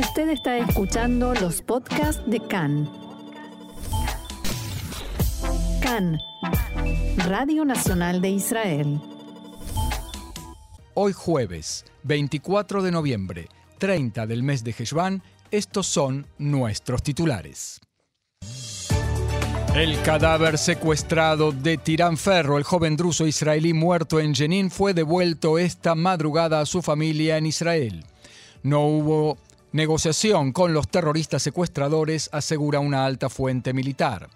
Usted está escuchando los podcasts de CAN. CAN, Radio Nacional de Israel. Hoy jueves, 24 de noviembre, 30 del mes de Heshvan, estos son nuestros titulares. El cadáver secuestrado de Tirán Ferro, el joven druso israelí muerto en Jenin, fue devuelto esta madrugada a su familia en Israel. No hubo negociación con los terroristas secuestradores, asegura una alta fuente militar.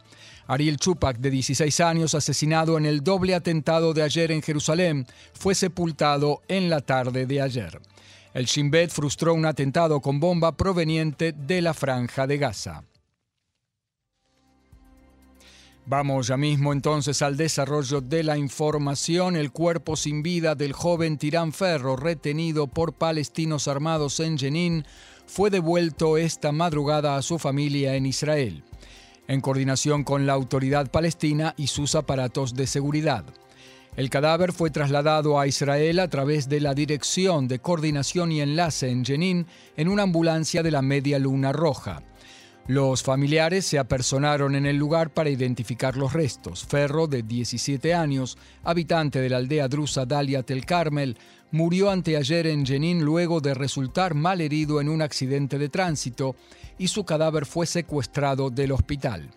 Ariel Chupak, de 16 años, asesinado en el doble atentado de ayer en Jerusalén, fue sepultado en la tarde de ayer. El Shin Bet frustró un atentado con bomba proveniente de la franja de Gaza. Vamos ya mismo entonces al desarrollo de la información. El cuerpo sin vida del joven Tirán Ferro, retenido por palestinos armados en Jenin, fue devuelto esta madrugada a su familia en Israel, en coordinación con la autoridad palestina y sus aparatos de seguridad. El cadáver fue trasladado a Israel a través de la Dirección de Coordinación y Enlace en Jenin en una ambulancia de la Media Luna Roja. Los familiares se apersonaron en el lugar para identificar los restos. Ferro, de 17 años, habitante de la aldea drusa Dalia Tel Carmel, murió anteayer en Jenin luego de resultar mal herido en un accidente de tránsito y su cadáver fue secuestrado del hospital.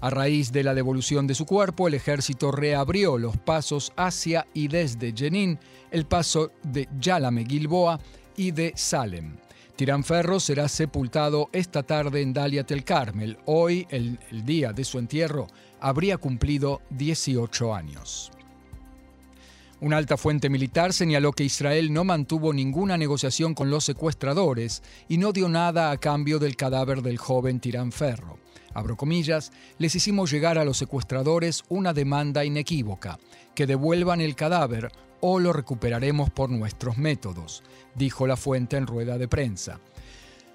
A raíz de la devolución de su cuerpo, el ejército reabrió los pasos hacia y desde Jenin, el paso de Yalame Gilboa y de Salem. Tirán Ferro será sepultado esta tarde en Dalia Tel Carmel. Hoy, el, el día de su entierro, habría cumplido 18 años. Una alta fuente militar señaló que Israel no mantuvo ninguna negociación con los secuestradores y no dio nada a cambio del cadáver del joven Tirán Ferro. Abro comillas, les hicimos llegar a los secuestradores una demanda inequívoca, que devuelvan el cadáver o lo recuperaremos por nuestros métodos, dijo la fuente en rueda de prensa.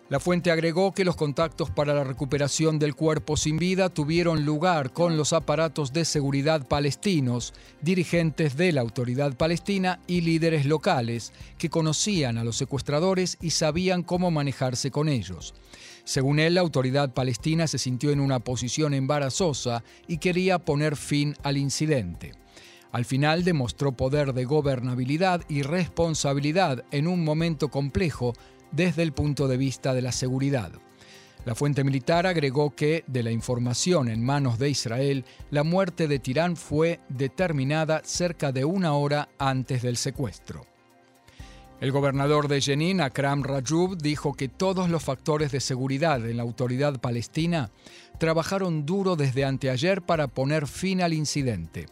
La fuente agregó que los contactos para la recuperación del cuerpo sin vida tuvieron lugar con los aparatos de seguridad palestinos, dirigentes de la autoridad palestina y líderes locales que conocían a los secuestradores y sabían cómo manejarse con ellos. Según él, la autoridad palestina se sintió en una posición embarazosa y quería poner fin al incidente. Al final demostró poder de gobernabilidad y responsabilidad en un momento complejo desde el punto de vista de la seguridad. La fuente militar agregó que, de la información en manos de Israel, la muerte de Tirán fue determinada cerca de una hora antes del secuestro. El gobernador de Jenin, Akram Rajub, dijo que todos los factores de seguridad en la autoridad palestina trabajaron duro desde anteayer para poner fin al incidente.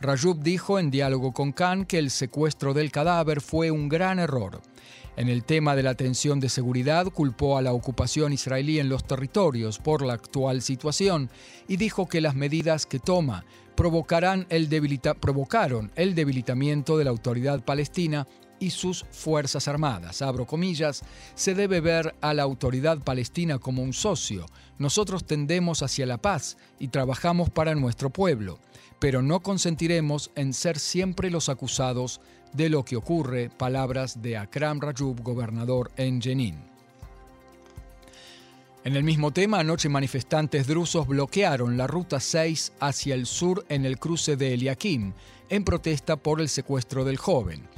Rajub dijo en diálogo con Khan que el secuestro del cadáver fue un gran error. En el tema de la tensión de seguridad culpó a la ocupación israelí en los territorios por la actual situación y dijo que las medidas que toma provocarán el provocaron el debilitamiento de la autoridad palestina y sus Fuerzas Armadas. Abro comillas, se debe ver a la autoridad palestina como un socio. Nosotros tendemos hacia la paz y trabajamos para nuestro pueblo, pero no consentiremos en ser siempre los acusados de lo que ocurre, palabras de Akram Rajub, gobernador en Jenin. En el mismo tema, anoche manifestantes drusos bloquearon la ruta 6 hacia el sur en el cruce de Eliakim, en protesta por el secuestro del joven.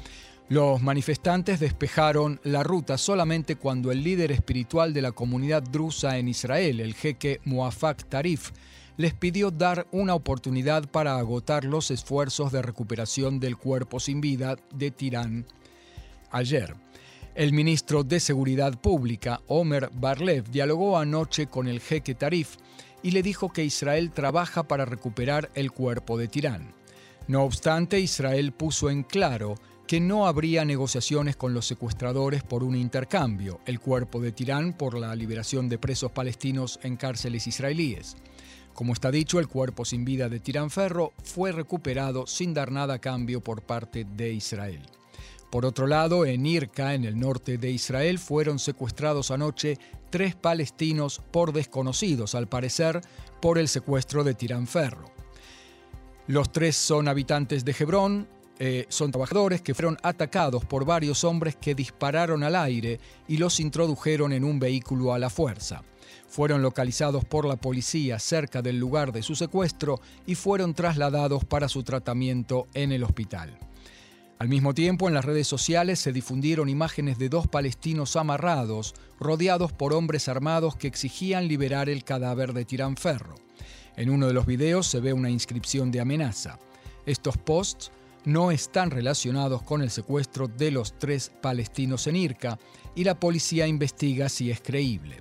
Los manifestantes despejaron la ruta solamente cuando el líder espiritual de la comunidad drusa en Israel, el jeque Muafak Tarif, les pidió dar una oportunidad para agotar los esfuerzos de recuperación del cuerpo sin vida de Tirán ayer. El ministro de Seguridad Pública, Omer Barlev, dialogó anoche con el jeque Tarif y le dijo que Israel trabaja para recuperar el cuerpo de Tirán. No obstante, Israel puso en claro que no habría negociaciones con los secuestradores por un intercambio, el cuerpo de Tirán por la liberación de presos palestinos en cárceles israelíes. Como está dicho, el cuerpo sin vida de Tirán Ferro fue recuperado sin dar nada a cambio por parte de Israel. Por otro lado, en Irka, en el norte de Israel, fueron secuestrados anoche tres palestinos por desconocidos, al parecer, por el secuestro de Tirán Ferro. Los tres son habitantes de Hebrón, eh, son trabajadores que fueron atacados por varios hombres que dispararon al aire y los introdujeron en un vehículo a la fuerza. Fueron localizados por la policía cerca del lugar de su secuestro y fueron trasladados para su tratamiento en el hospital. Al mismo tiempo, en las redes sociales se difundieron imágenes de dos palestinos amarrados, rodeados por hombres armados que exigían liberar el cadáver de Tirán Ferro. En uno de los videos se ve una inscripción de amenaza. Estos posts no están relacionados con el secuestro de los tres palestinos en Irka y la policía investiga si es creíble.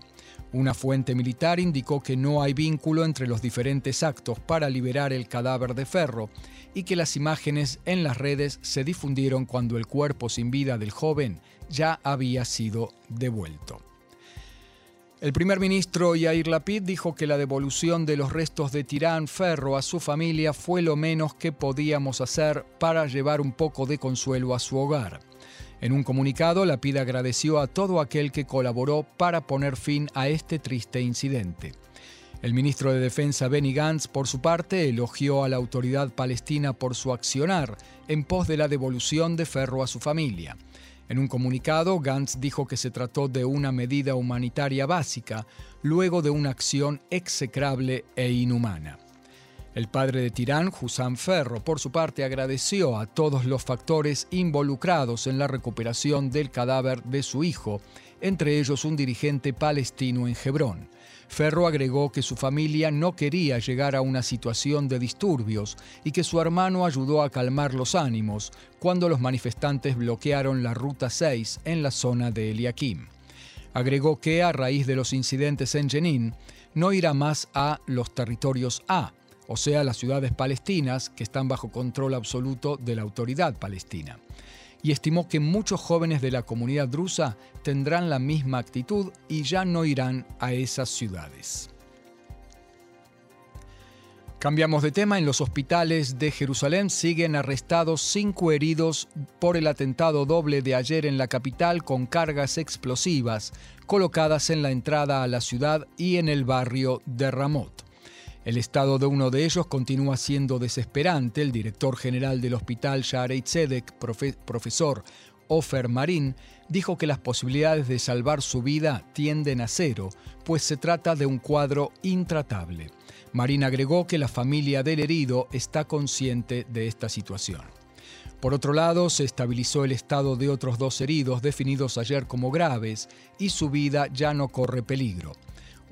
Una fuente militar indicó que no hay vínculo entre los diferentes actos para liberar el cadáver de Ferro y que las imágenes en las redes se difundieron cuando el cuerpo sin vida del joven ya había sido devuelto. El primer ministro Yair Lapid dijo que la devolución de los restos de Tirán Ferro a su familia fue lo menos que podíamos hacer para llevar un poco de consuelo a su hogar. En un comunicado, la PID agradeció a todo aquel que colaboró para poner fin a este triste incidente. El ministro de Defensa Benny Gantz, por su parte, elogió a la autoridad palestina por su accionar en pos de la devolución de Ferro a su familia. En un comunicado, Gantz dijo que se trató de una medida humanitaria básica, luego de una acción execrable e inhumana. El padre de Tirán, Husam Ferro, por su parte agradeció a todos los factores involucrados en la recuperación del cadáver de su hijo, entre ellos un dirigente palestino en Hebrón. Ferro agregó que su familia no quería llegar a una situación de disturbios y que su hermano ayudó a calmar los ánimos cuando los manifestantes bloquearon la Ruta 6 en la zona de Eliakim. Agregó que a raíz de los incidentes en Jenin, no irá más a los territorios A, o sea, las ciudades palestinas que están bajo control absoluto de la autoridad palestina. Y estimó que muchos jóvenes de la comunidad drusa tendrán la misma actitud y ya no irán a esas ciudades. Cambiamos de tema. En los hospitales de Jerusalén siguen arrestados cinco heridos por el atentado doble de ayer en la capital con cargas explosivas colocadas en la entrada a la ciudad y en el barrio de Ramot. El estado de uno de ellos continúa siendo desesperante. El director general del hospital Sharei Tzedek, profesor Ofer Marín, dijo que las posibilidades de salvar su vida tienden a cero, pues se trata de un cuadro intratable. Marín agregó que la familia del herido está consciente de esta situación. Por otro lado, se estabilizó el estado de otros dos heridos definidos ayer como graves y su vida ya no corre peligro.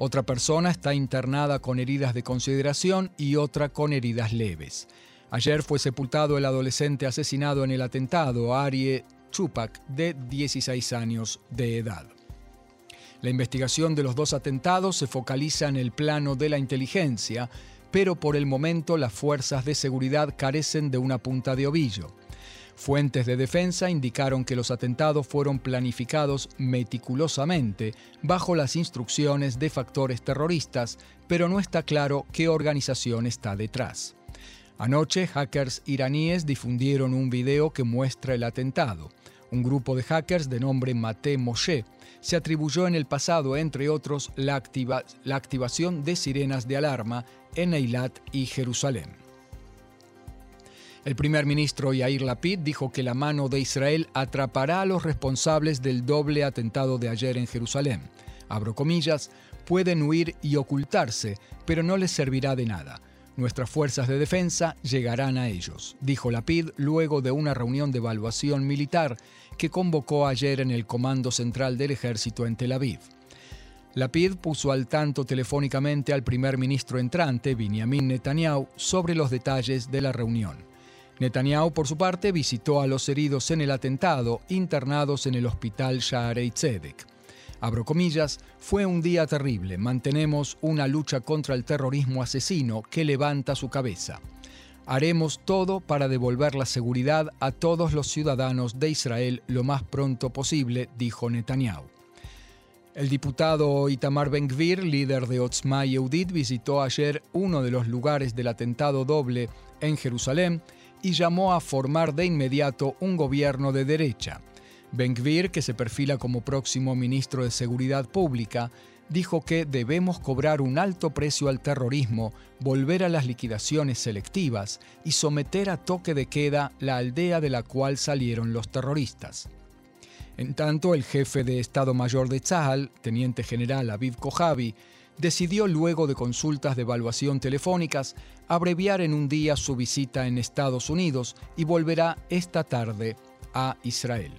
Otra persona está internada con heridas de consideración y otra con heridas leves. Ayer fue sepultado el adolescente asesinado en el atentado, Arie Chupak, de 16 años de edad. La investigación de los dos atentados se focaliza en el plano de la inteligencia, pero por el momento las fuerzas de seguridad carecen de una punta de ovillo. Fuentes de defensa indicaron que los atentados fueron planificados meticulosamente bajo las instrucciones de factores terroristas, pero no está claro qué organización está detrás. Anoche, hackers iraníes difundieron un video que muestra el atentado. Un grupo de hackers de nombre Mate Moshe se atribuyó en el pasado, entre otros, la, la activación de sirenas de alarma en Eilat y Jerusalén. El primer ministro Yair Lapid dijo que la mano de Israel atrapará a los responsables del doble atentado de ayer en Jerusalén. Abro comillas, pueden huir y ocultarse, pero no les servirá de nada. Nuestras fuerzas de defensa llegarán a ellos, dijo Lapid luego de una reunión de evaluación militar que convocó ayer en el Comando Central del Ejército en Tel Aviv. Lapid puso al tanto telefónicamente al primer ministro entrante, Benjamin Netanyahu, sobre los detalles de la reunión. Netanyahu, por su parte, visitó a los heridos en el atentado internados en el hospital Shaarei Tzedek. Abro comillas, fue un día terrible. Mantenemos una lucha contra el terrorismo asesino que levanta su cabeza. Haremos todo para devolver la seguridad a todos los ciudadanos de Israel lo más pronto posible, dijo Netanyahu. El diputado Itamar Ben-Gvir, líder de Otzma Yehudit, visitó ayer uno de los lugares del atentado doble en Jerusalén y llamó a formar de inmediato un gobierno de derecha. Ben-Gvir, que se perfila como próximo ministro de Seguridad Pública, dijo que debemos cobrar un alto precio al terrorismo, volver a las liquidaciones selectivas y someter a toque de queda la aldea de la cual salieron los terroristas. En tanto, el jefe de Estado Mayor de Tzahal, teniente general Aviv Kojavi, decidió luego de consultas de evaluación telefónicas abreviar en un día su visita en Estados Unidos y volverá esta tarde a Israel.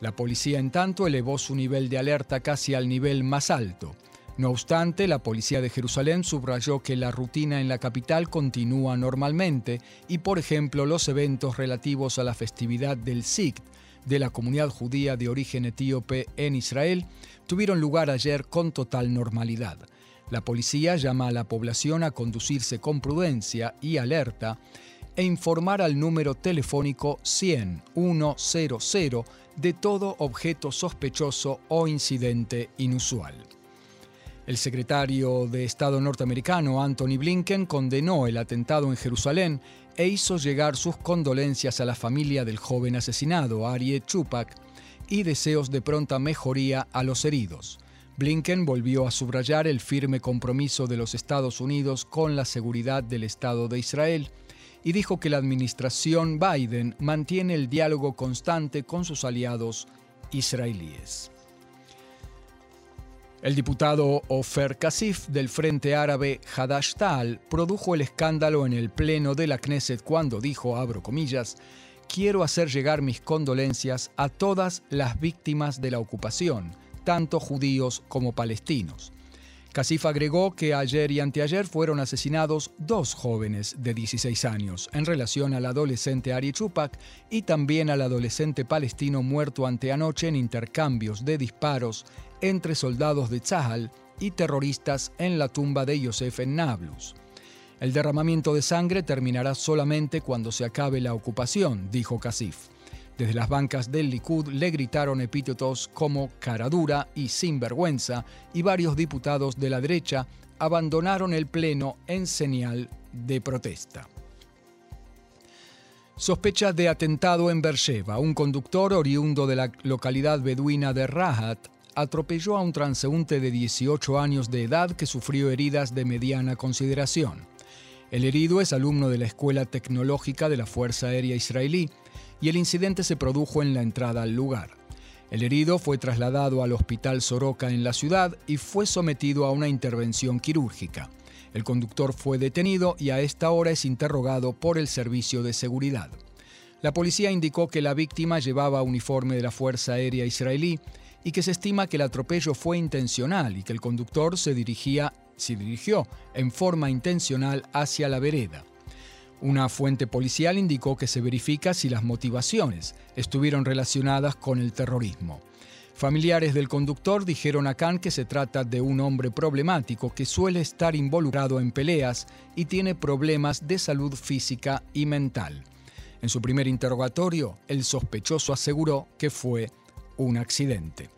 La policía, en tanto, elevó su nivel de alerta casi al nivel más alto. No obstante, la policía de Jerusalén subrayó que la rutina en la capital continúa normalmente y, por ejemplo, los eventos relativos a la festividad del Sikt, de la comunidad judía de origen etíope en Israel, tuvieron lugar ayer con total normalidad. La policía llama a la población a conducirse con prudencia y alerta e informar al número telefónico 100 100 de todo objeto sospechoso o incidente inusual. El secretario de Estado norteamericano Anthony Blinken condenó el atentado en Jerusalén e hizo llegar sus condolencias a la familia del joven asesinado, Arie Chupak, y deseos de pronta mejoría a los heridos. Blinken volvió a subrayar el firme compromiso de los Estados Unidos con la seguridad del Estado de Israel y dijo que la administración Biden mantiene el diálogo constante con sus aliados israelíes. El diputado Ofer Kasif del Frente Árabe Hadash-Tal produjo el escándalo en el pleno de la Knesset cuando dijo, abro comillas, quiero hacer llegar mis condolencias a todas las víctimas de la ocupación, tanto judíos como palestinos. Casif agregó que ayer y anteayer fueron asesinados dos jóvenes de 16 años en relación al adolescente Ari Chupak y también al adolescente palestino muerto anteanoche en intercambios de disparos entre soldados de Tzahal y terroristas en la tumba de Yosef en Nablus. El derramamiento de sangre terminará solamente cuando se acabe la ocupación, dijo Casif. Desde las bancas del Likud le gritaron epítetos como caradura y sinvergüenza y varios diputados de la derecha abandonaron el Pleno en señal de protesta. Sospecha de atentado en Beersheba. Un conductor oriundo de la localidad beduina de Rahat atropelló a un transeúnte de 18 años de edad que sufrió heridas de mediana consideración. El herido es alumno de la Escuela Tecnológica de la Fuerza Aérea Israelí y el incidente se produjo en la entrada al lugar. El herido fue trasladado al Hospital Soroka en la ciudad y fue sometido a una intervención quirúrgica. El conductor fue detenido y a esta hora es interrogado por el servicio de seguridad. La policía indicó que la víctima llevaba uniforme de la Fuerza Aérea Israelí y que se estima que el atropello fue intencional y que el conductor se, dirigía, se dirigió en forma intencional hacia la vereda. Una fuente policial indicó que se verifica si las motivaciones estuvieron relacionadas con el terrorismo. Familiares del conductor dijeron a Khan que se trata de un hombre problemático que suele estar involucrado en peleas y tiene problemas de salud física y mental. En su primer interrogatorio, el sospechoso aseguró que fue un accidente.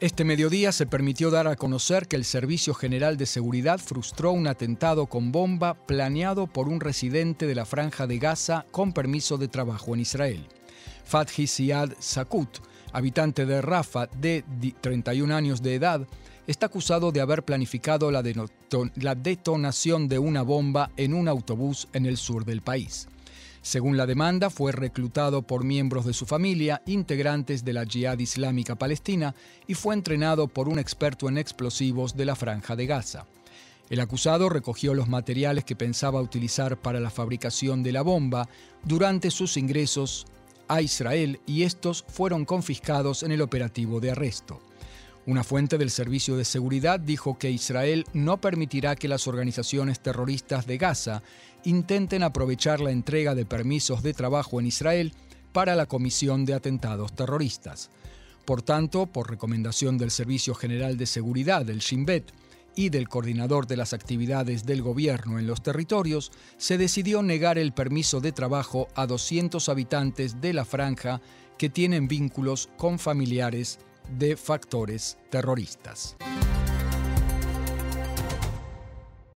Este mediodía se permitió dar a conocer que el Servicio General de Seguridad frustró un atentado con bomba planeado por un residente de la Franja de Gaza con permiso de trabajo en Israel. Fathi Siad Sakut, habitante de Rafa de 31 años de edad, está acusado de haber planificado la, detonación de una bomba en un autobús en el sur del país. Según la demanda, fue reclutado por miembros de su familia, integrantes de la Jihad Islámica Palestina, y fue entrenado por un experto en explosivos de la Franja de Gaza. El acusado recogió los materiales que pensaba utilizar para la fabricación de la bomba durante sus ingresos a Israel y estos fueron confiscados en el operativo de arresto. Una fuente del Servicio de Seguridad dijo que Israel no permitirá que las organizaciones terroristas de Gaza intenten aprovechar la entrega de permisos de trabajo en Israel para la comisión de atentados terroristas. Por tanto, por recomendación del Servicio General de Seguridad del Shin Bet y del coordinador de las actividades del gobierno en los territorios, se decidió negar el permiso de trabajo a 200 habitantes de la franja que tienen vínculos con familiares de factores terroristas.